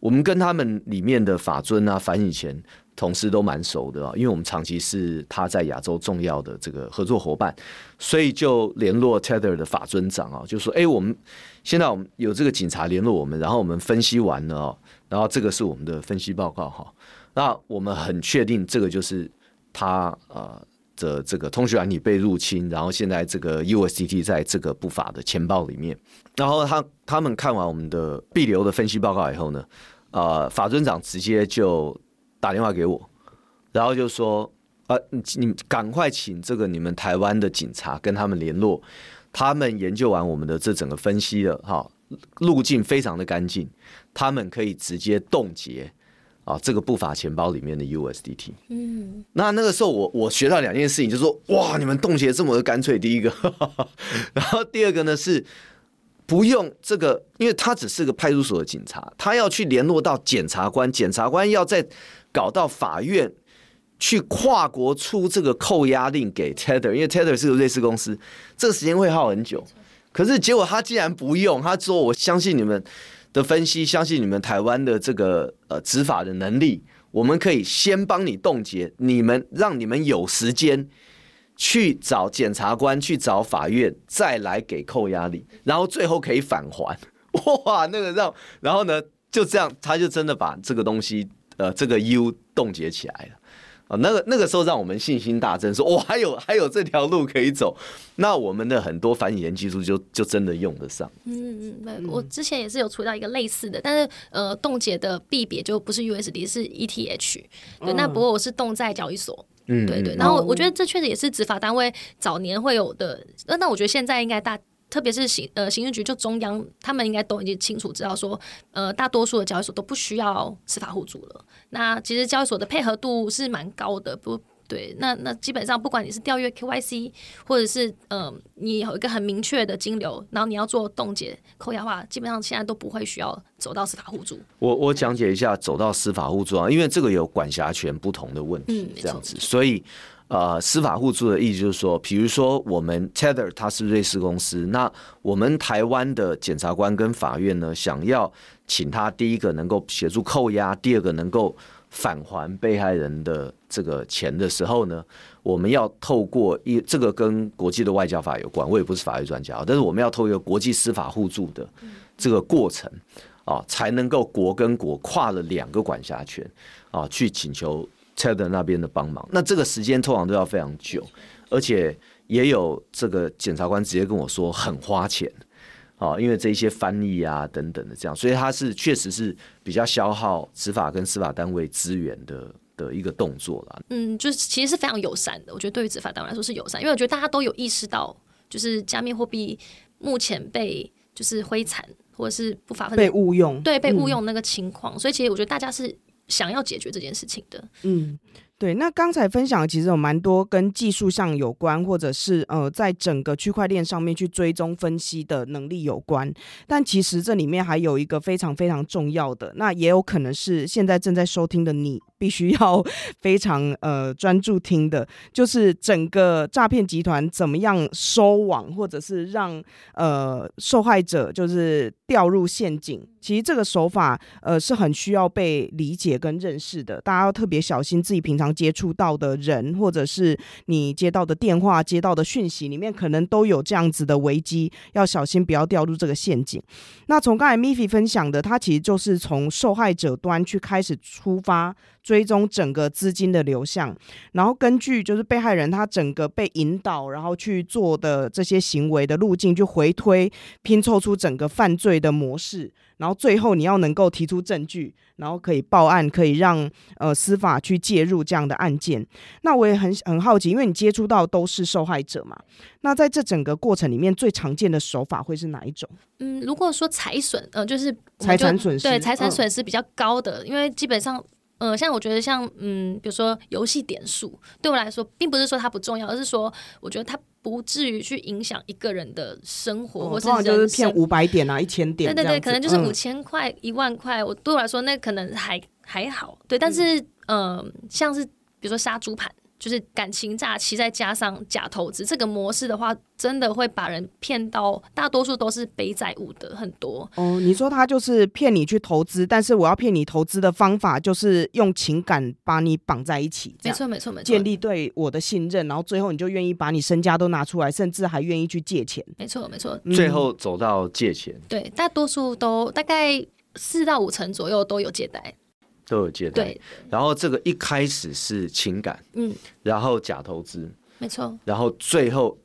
我们跟他们里面的法尊啊、反洗钱同事都蛮熟的啊，因为我们长期是他在亚洲重要的这个合作伙伴，所以就联络 Tether 的法尊长啊，就说：哎，我们现在我们有这个警察联络我们，然后我们分析完了哦，然后这个是我们的分析报告哈，那我们很确定这个就是他呃。的这个通讯软体被入侵，然后现在这个 USDT 在这个不法的钱包里面，然后他他们看完我们的必流的分析报告以后呢，呃，法尊长直接就打电话给我，然后就说，呃，你赶快请这个你们台湾的警察跟他们联络，他们研究完我们的这整个分析了，哈，路径非常的干净，他们可以直接冻结。啊，这个不法钱包里面的 USDT，嗯，那那个时候我我学到两件事情，就是说哇，你们冻结这么的干脆。第一个，然后第二个呢是不用这个，因为他只是个派出所的警察，他要去联络到检察官，检察官要再搞到法院去跨国出这个扣押令给 Tether，因为 Tether 是个瑞士公司，这个时间会耗很久。可是结果他竟然不用，他说我相信你们。的分析，相信你们台湾的这个呃执法的能力，我们可以先帮你冻结，你们让你们有时间去找检察官，去找法院，再来给扣押令，然后最后可以返还。哇，那个让，然后呢就这样，他就真的把这个东西呃这个 U 冻结起来了。啊，那个那个时候让我们信心大增，说哇，还有还有这条路可以走，那我们的很多反洗钱技术就就真的用得上。嗯嗯，我之前也是有出到一个类似的，但是呃，冻结的币别就不是 USD，是 ETH。对，那不过我是冻在交易所。嗯，对对。然后我觉得这确实也是执法单位早年会有的，那那我觉得现在应该大。特别是行呃行政局就中央，他们应该都已经清楚知道说，呃大多数的交易所都不需要司法互助了。那其实交易所的配合度是蛮高的，不对，那那基本上不管你是调阅 KYC，或者是嗯、呃，你有一个很明确的金流，然后你要做冻结扣押的话，基本上现在都不会需要走到司法互助。我我讲解一下走到司法互助啊，因为这个有管辖权不同的问题，嗯，这样子，所以呃，司法互助的意思就是说，比如说我们 Tether 它是瑞士公司，那我们台湾的检察官跟法院呢，想要请他第一个能够协助扣押，第二个能够。返还被害人的这个钱的时候呢，我们要透过一这个跟国际的外交法有关，我也不是法律专家，但是我们要透过国际司法互助的这个过程啊，才能够国跟国跨了两个管辖权啊，去请求 Tether 那边的帮忙。那这个时间通常都要非常久，而且也有这个检察官直接跟我说很花钱。哦，因为这一些翻译啊等等的这样，所以它是确实是比较消耗执法跟司法单位资源的的一个动作啦。嗯，就是其实是非常友善的，我觉得对于执法单位来说是友善，因为我觉得大家都有意识到，就是加密货币目前被就是挥惨或者是不法分子被误用，对，被误用那个情况，嗯，所以其实我觉得大家是想要解决这件事情的。嗯。对，那刚才分享的其实有蛮多跟技术上有关，或者是呃，在整个区块链上面去追踪分析的能力有关。但其实这里面还有一个非常非常重要的，那也有可能是现在正在收听的你必须要 非常呃专注听的，就是整个诈骗集团怎么样收网，或者是让呃受害者就是掉入陷阱。其实这个手法呃是很需要被理解跟认识的，大家要特别小心自己平常。接触到的人，或者是你接到的电话、接到的讯息里面，可能都有这样子的危机，要小心不要掉入这个陷阱。那从刚才 Miffy 分享的，他其实就是从受害者端去开始出发，追踪整个资金的流向，然后根据就是被害人他整个被引导，然后去做的这些行为的路径，去回推拼凑出整个犯罪的模式。然后最后你要能够提出证据，然后可以报案，可以让呃司法去介入这样的案件。那我也很很好奇，因为你接触到都是受害者嘛，那在这整个过程里面，最常见的手法会是哪一种？嗯，如果说财损，呃，就是财产损失，对财产损失比较高的，嗯，因为基本上。呃，像我觉得像嗯，比如说游戏点数，对我来说，并不是说它不重要，而是说我觉得它不至于去影响一个人的生活，哦、或是就是骗五百点啊，一千点，对对对，可能就是五千块、一、嗯、万块，我对我来说那可能还还好，对，但是嗯、呃，像是比如说杀猪盘。就是感情诈欺，再加上假投资这个模式的话，真的会把人骗到，大多数都是背债务的很多。哦，你说他就是骗你去投资，但是我要骗你投资的方法就是用情感把你绑在一起，没错没错没错，建立对我的信任，然后最后你就愿意把你身家都拿出来，甚至还愿意去借钱。没错没错，最后走到借钱。嗯、对，大多数都大概四到五成左右都有借贷。都有借贷，然后这个一开始是情感，嗯，然后假投资，没错，然后最后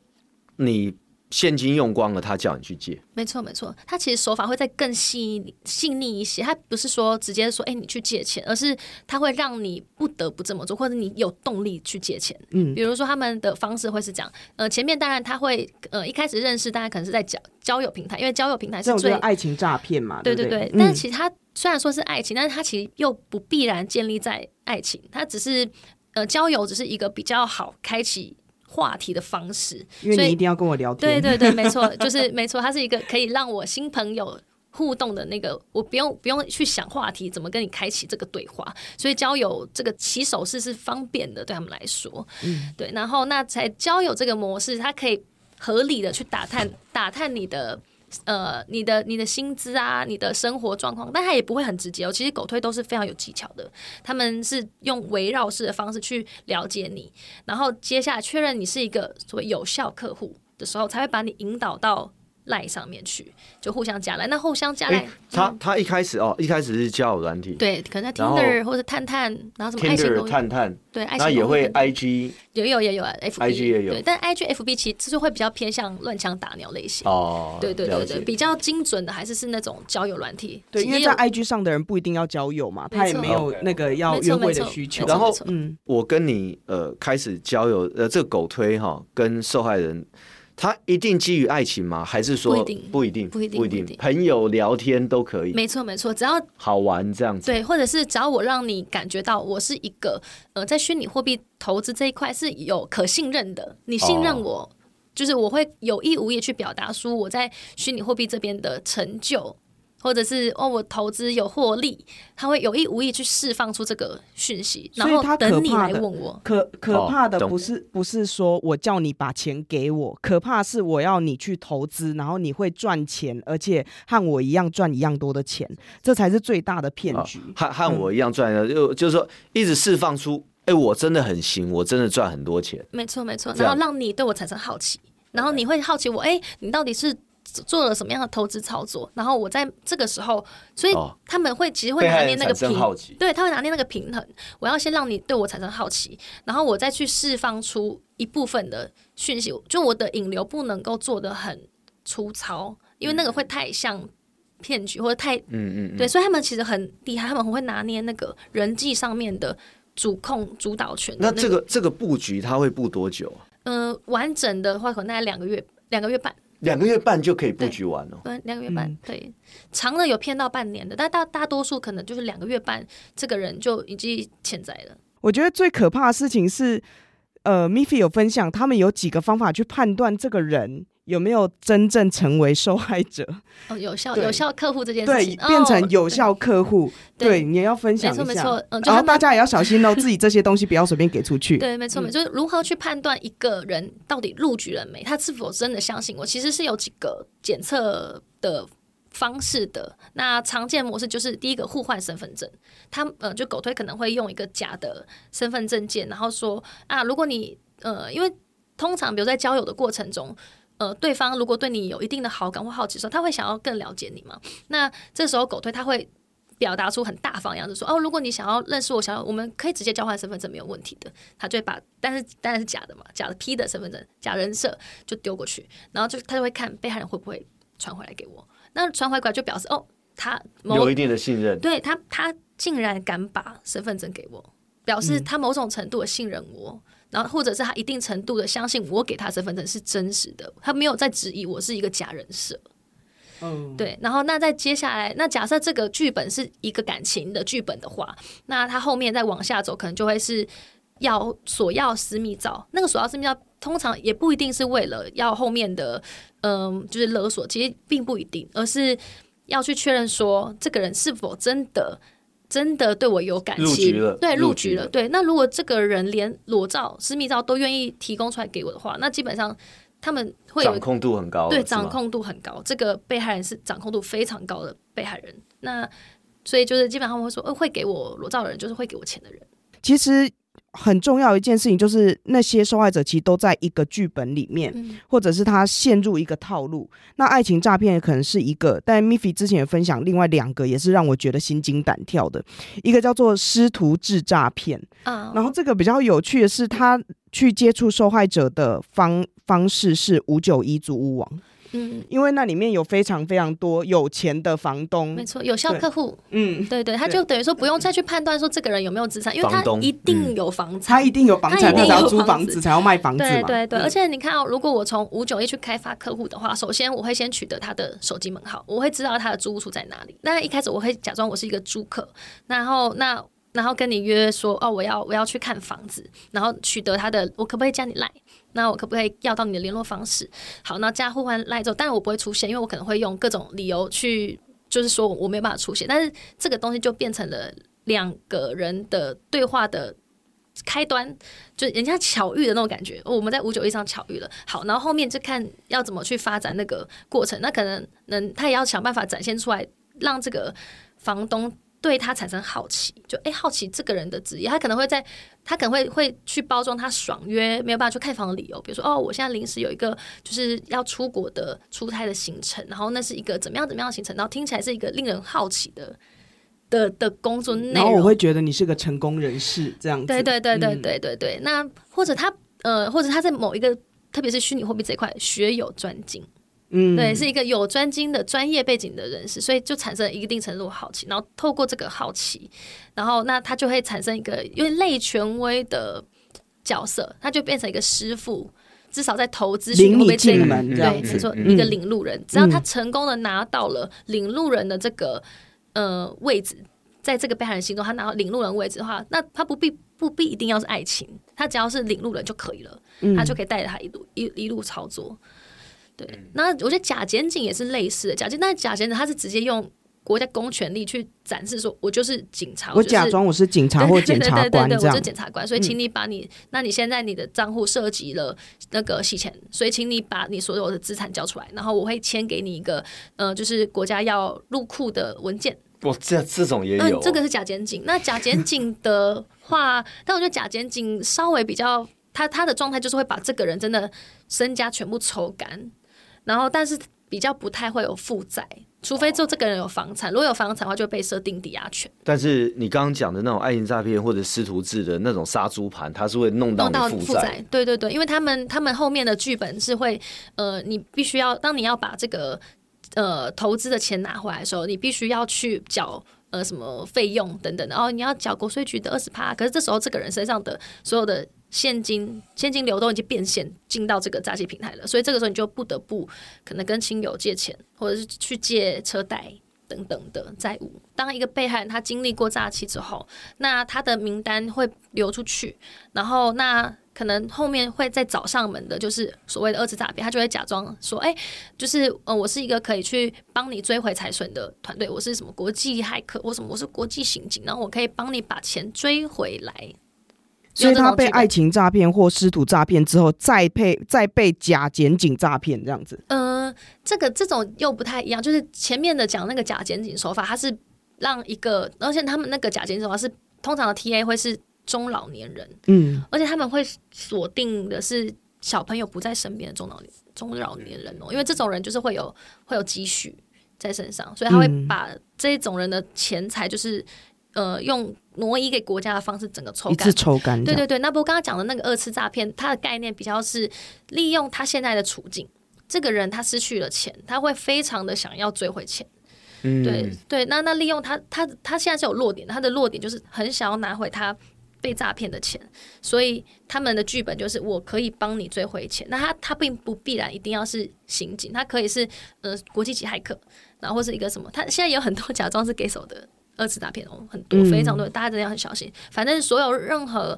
你现金用光了，他叫你去借，没错没错，他其实手法会再更细细腻一些，他不是说直接说哎你去借钱，而是他会让你不得不这么做，或者你有动力去借钱，嗯，比如说他们的方式会是这样，呃，前面当然他会呃一开始认识，大家可能是在交交友平台，因为交友平台是最爱情诈骗嘛，对对对，对，但是其实他。虽然说是爱情，但是它其实又不必然建立在爱情，它只是呃交友只是一个比较好开启话题的方式，因为你一定要跟我聊天。对对对，没错，就是没错，它是一个可以让我新朋友互动的那个，我不用不用去想话题怎么跟你开启这个对话，所以交友这个起手式是方便的，对他们来说，嗯，对，然后那才交友这个模式，它可以合理的去打探打探你的。呃，你的你的薪资啊，你的生活状况，但他也不会很直接哦。其实狗推都是非常有技巧的，他们是用围绕式的方式去了解你，然后接下来确认你是一个所谓有效客户的时候，才会把你引导到。赖上面去就互相加赖，那互相加赖、欸，他他一开始哦，一开始是交友软体，对，可能在 Tinder 或者探探，然后什么爱情探探，对，那也会 IG，也有也有啊，FB 也有，对，但 IG FB 其实会比较偏向乱枪打鸟类型哦，对对对对，比较精准的还是是那种交友软体，对，因为在 IG 上的人不一定要交友嘛，他也没有那个要约会的需求，然后嗯，我跟你呃开始交友呃这个狗推哈跟受害人。他一定基于爱情吗？还是说不一定？不一定，不一定，不一定。朋友聊天都可以。没错，没错，只要好玩这样子。对，或者是只要我让你感觉到我是一个呃，在虚拟货币投资这一块是有可信任的，你信任我，哦、就是我会有意无意去表达出我在虚拟货币这边的成就。或者是哦，我投资有获利，他会有意无意去释放出这个讯息，然后等你来问我。可可怕的不是不是说我叫你把钱给我，可怕是我要你去投资，然后你会赚钱，而且和我一样赚一样多的钱，这才是最大的骗局。和和我一样赚的，就就是说一直释放出，哎，我真的很行，我真的赚很多钱。没错没错，然后让你对我产生好奇，然后你会好奇我，哎，你到底是？做了什么样的投资操作？然后我在这个时候，所以他们会其实会拿捏那个平，对，他会拿捏那个平衡。我要先让你对我产生好奇，然后我再去释放出一部分的讯息。就我的引流不能够做的很粗糙，因为那个会太像骗局或者太嗯嗯对，所以他们其实很厉害，他们很会拿捏那个人际上面的主控主导权、那这个这个布局他会布多久？嗯、呃，完整的话可能大概两个月，两个月半。两个月半就可以布局完了。对，两个月半，对，长的有骗到半年的，但大大多数可能就是两个月半，这个人就已经潜在了。我觉得最可怕的事情是，呃，Miffy 有分享，他们有几个方法去判断这个人。有没有真正成为受害者？哦，有效有效客户这件事情，对，变成有效客户，对，你也要分享一下。没错没错，嗯，然后大家也要小心哦，自己这些东西不要随便给出去。对，没错没错，就是如何去判断一个人到底录取了没？他是否真的相信我？其实是有几个检测的方式的。那常见模式就是第一个互换身份证，他呃，就狗推可能会用一个假的身份证件，然后说啊，如果你呃，因为通常比如在交友的过程中。呃，对方如果对你有一定的好感或好奇的时候，他会想要更了解你嘛？那这时候狗推他会表达出很大方样子说：“哦，如果你想要认识我，想要我们可以直接交换身份证，没有问题的。”他就会把，但是当然是假的嘛，假的 P 的身份证，假人设就丢过去，然后就他就会看被害人会不会传回来给我。那传回来就表示哦，他有一定的信任，对他，他竟然敢把身份证给我，表示他某种程度的信任我。嗯然后，或者是他一定程度的相信我给他身份证是真实的，他没有在质疑我是一个假人设。嗯，对。然后，那再接下来，那假设这个剧本是一个感情的剧本的话，那他后面再往下走，可能就会是要索要私密照。那个索要私密照，通常也不一定是为了要后面的，嗯，就是勒索，其实并不一定，而是要去确认说这个人是否真的。真的对我有感情，对，入局了，对。那如果这个人连裸照、私密照都愿意提供出来给我的话，那基本上他们会有掌控度很高，对，掌控度很高。这个被害人是掌控度非常高的被害人，那所以就是基本上会说，呃，会给我裸照的人就是会给我钱的人。其实。很重要一件事情就是，那些受害者其实都在一个剧本里面，或者是他陷入一个套路。那爱情诈骗也可能是一个，但 Miffy 之前也分享另外两个，也是让我觉得心惊胆跳的。一个叫做师徒制诈骗，然后这个比较有趣的是，他去接触受害者的方方式是五九一租屋网。嗯，因为那里面有非常非常多有钱的房东，没错，有效客户。嗯，对对，他就等于说不用再去判断说这个人有没有资产，因为他一定有房产，他一定有房产，他才要租房子，才要卖房子。对对对，而且你看哦，如果我从五九一去开发客户的话，首先我会先取得他的手机门号，我会知道他的租屋处在哪里。那一开始我会假装我是一个租客，然后那然后跟你约说哦，我要我要去看房子，然后取得他的，我可不可以加你赖？那我可不可以要到你的联络方式？好，那加互换赖之后，当然我不会出现，因为我可能会用各种理由去，就是说我没有办法出现。但是这个东西就变成了两个人的对话的开端，就人家巧遇的那种感觉。我们在五九一上巧遇了，好，然后后面就看要怎么去发展那个过程。那可能能他也要想办法展现出来，让这个房东。对他产生好奇，就哎好奇这个人的职业，他可能会在，他可能会会去包装他爽约没有办法去看房的理由，比如说哦，我现在临时有一个就是要出国的出差的行程，然后那是一个怎么样怎么样的行程，然后听起来是一个令人好奇的的的工作内容，然后我会觉得你是个成功人士这样子，对对对对对对对，嗯、那或者他呃或者他在某一个特别是虚拟货币这一块学有专精。嗯，对，是一个有专精的专业背景的人士，所以就产生一定程度好奇，然后透过这个好奇，然后那他就会产生一个因为类权威的角色，他就变成一个师傅，至少在投资领你进门，对，是说一个领路人，只要他成功的拿到了领路人的这个呃位置，在这个被害人心中，他拿到领路人位置的话，那他不必不必一定要是爱情，他只要是领路人就可以了，他就可以带着他一路一一路操作。对，那我觉得假检警也是类似的，假警，但是假检警他是直接用。国家公权力去展示说，我就是警察，我假装我是警察或检察官，对对对，我是检察官，所以请你把你，那你现在你的账户涉及了那个洗钱，所以请你把你所有的资产交出来，然后我会签给你一个，呃，就是国家要入库的文件。我，这这种也有，嗯，这个是假检警。那假检警的话，但我觉得假检警稍微比较，他他的状态就是会把这个人真的身家全部抽干，然后但是比较不太会有负债。除非就这个人有房产，如果有房产的话，就被设定抵押权。但是你刚刚讲的那种爱情诈骗或者师徒制的那种杀猪盘，他是会弄到负债。对对对，因为他们他们后面的剧本是会，呃，你必须要当你要把这个呃投资的钱拿回来的时候，你必须要去缴呃什么费用等等的，然后你要缴国税局的二十趴。可是这时候这个人身上的所有的。现金现金流都已经变现进到这个诈欺平台了，所以这个时候你就不得不可能跟亲友借钱，或者是去借车贷等等的债务。当一个被害人他经历过诈欺之后，那他的名单会流出去，然后那可能后面会再找上门的，就是所谓的二次诈骗，他就会假装说：“哎，就是呃，我是一个可以去帮你追回财损的团队，我是什么国际骇客，我什么我是国际刑警，然后我可以帮你把钱追回来。”所以他被爱情诈骗或师徒诈骗之后，再配再被假检警诈骗这样子。呃，这个这种又不太一样，就是前面的讲那个假检警手法，他是让一个，而且他们那个假检警手法是通常的 TA 会是中老年人，嗯，而且他们会锁定的是小朋友不在身边的中老年中老年人哦，因为这种人就是会有会有积蓄在身上，所以他会把这种人的钱财就是。呃，用挪移给国家的方式，整个抽干，一次抽干。对对对，那不过刚刚讲的那个二次诈骗，它的概念比较是利用他现在的处境，这个人他失去了钱，他会非常的想要追回钱。嗯，对对，那那利用他他他现在是有弱点，他的弱点就是很想要拿回他被诈骗的钱，所以他们的剧本就是我可以帮你追回钱。那他他并不必然一定要是刑警，他可以是呃国际级骇客，然后或是一个什么，他现在有很多假装是给手的。二次诈骗哦，很多非常多，大家真的要很小心。反正所有任何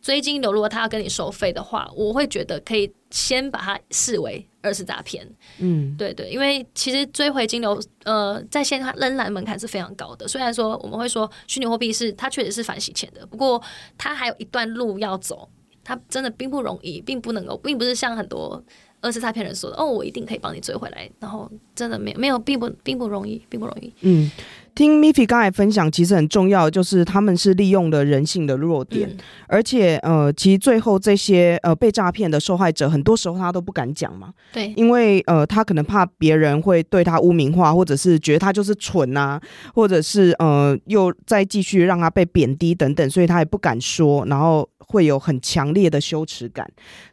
追金流，如果他要跟你收费的话，我会觉得可以先把它视为二次诈骗。嗯，对对，因为其实追回金流，呃，在现在仍然门槛是非常高的。虽然说我们会说虚拟货币是它确实是反洗钱的，不过它还有一段路要走，它真的并不容易，并不能够，并不是像很多二次诈骗人说的哦，我一定可以帮你追回来，然后真的没有没有，并不并不容易，并不容易。嗯。听 Miffy 刚才分享，其实很重要，就是他们是利用了人性的弱点，嗯、而且呃，其实最后这些呃被诈骗的受害者，很多时候他都不敢讲嘛，对，因为呃他可能怕别人会对他污名化，或者是觉得他就是蠢啊，或者是呃又再继续让他被贬低等等，所以他也不敢说，然后会有很强烈的羞耻感，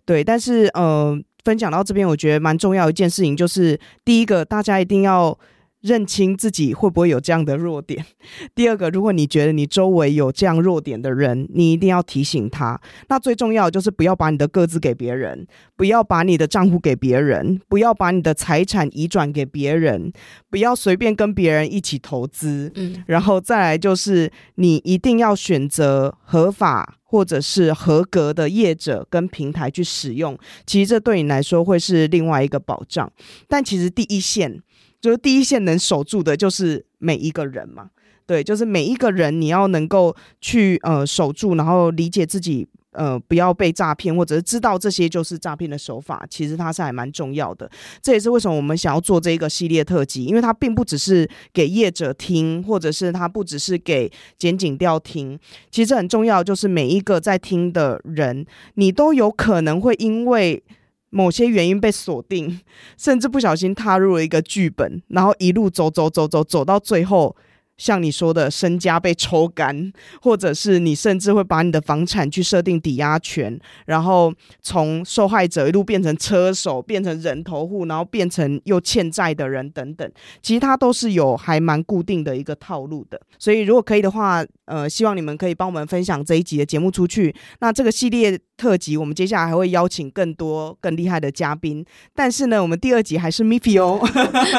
对，但是呃分享到这边，我觉得蛮重要一件事情就是，第一个大家一定要。认清自己会不会有这样的弱点。第二个，如果你觉得你周围有这样弱点的人，你一定要提醒他。那最重要的就是不要把你的个资给别人，不要把你的账户给别人，不要把你的财产移转给别人，不要随便跟别人一起投资。嗯，然后再来就是你一定要选择合法或者是合格的业者跟平台去使用。其实这对你来说会是另外一个保障。但其实第一线。就是第一线能守住的，就是每一个人嘛。对，就是每一个人，你要能够去呃守住，然后理解自己呃不要被诈骗，或者是知道这些就是诈骗的手法，其实它是还蛮重要的。这也是为什么我们想要做这一个系列特辑，因为它并不只是给业者听，或者是它不只是给检警调听，其实很重要，就是每一个在听的人，你都有可能会因为。某些原因被锁定，甚至不小心踏入了一个剧本，然后一路走走走走走到最后，像你说的身家被抽干，或者是你甚至会把你的房产去设定抵押权，然后从受害者一路变成车手，变成人头户，然后变成又欠债的人等等，其实它都是有还蛮固定的一个套路的。所以如果可以的话，呃，希望你们可以帮我们分享这一集的节目出去。那这个系列特辑，我们接下来还会邀请更多更厉害的嘉宾。但是呢，我们第二集还是 Miffy 哦。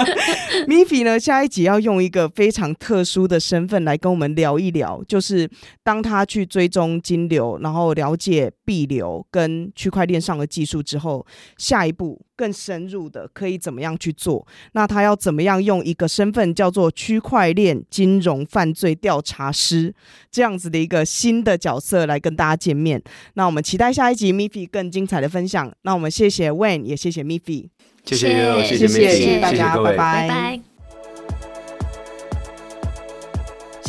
Miffy 呢，下一集要用一个非常特殊的身份来跟我们聊一聊，就是当他去追踪金流，然后了解币流跟区块链上的技术之后，下一步更深入的可以怎么样去做？那他要怎么样用一个身份叫做区块链金融犯罪调查师这样子的一个新的角色来跟大家见面？那我们期待下一集 Miffy 更精彩的分享。那我们谢谢 Wayne，也谢谢 Miffy。谢谢，谢谢，谢谢，谢谢大家，谢谢拜拜。拜拜。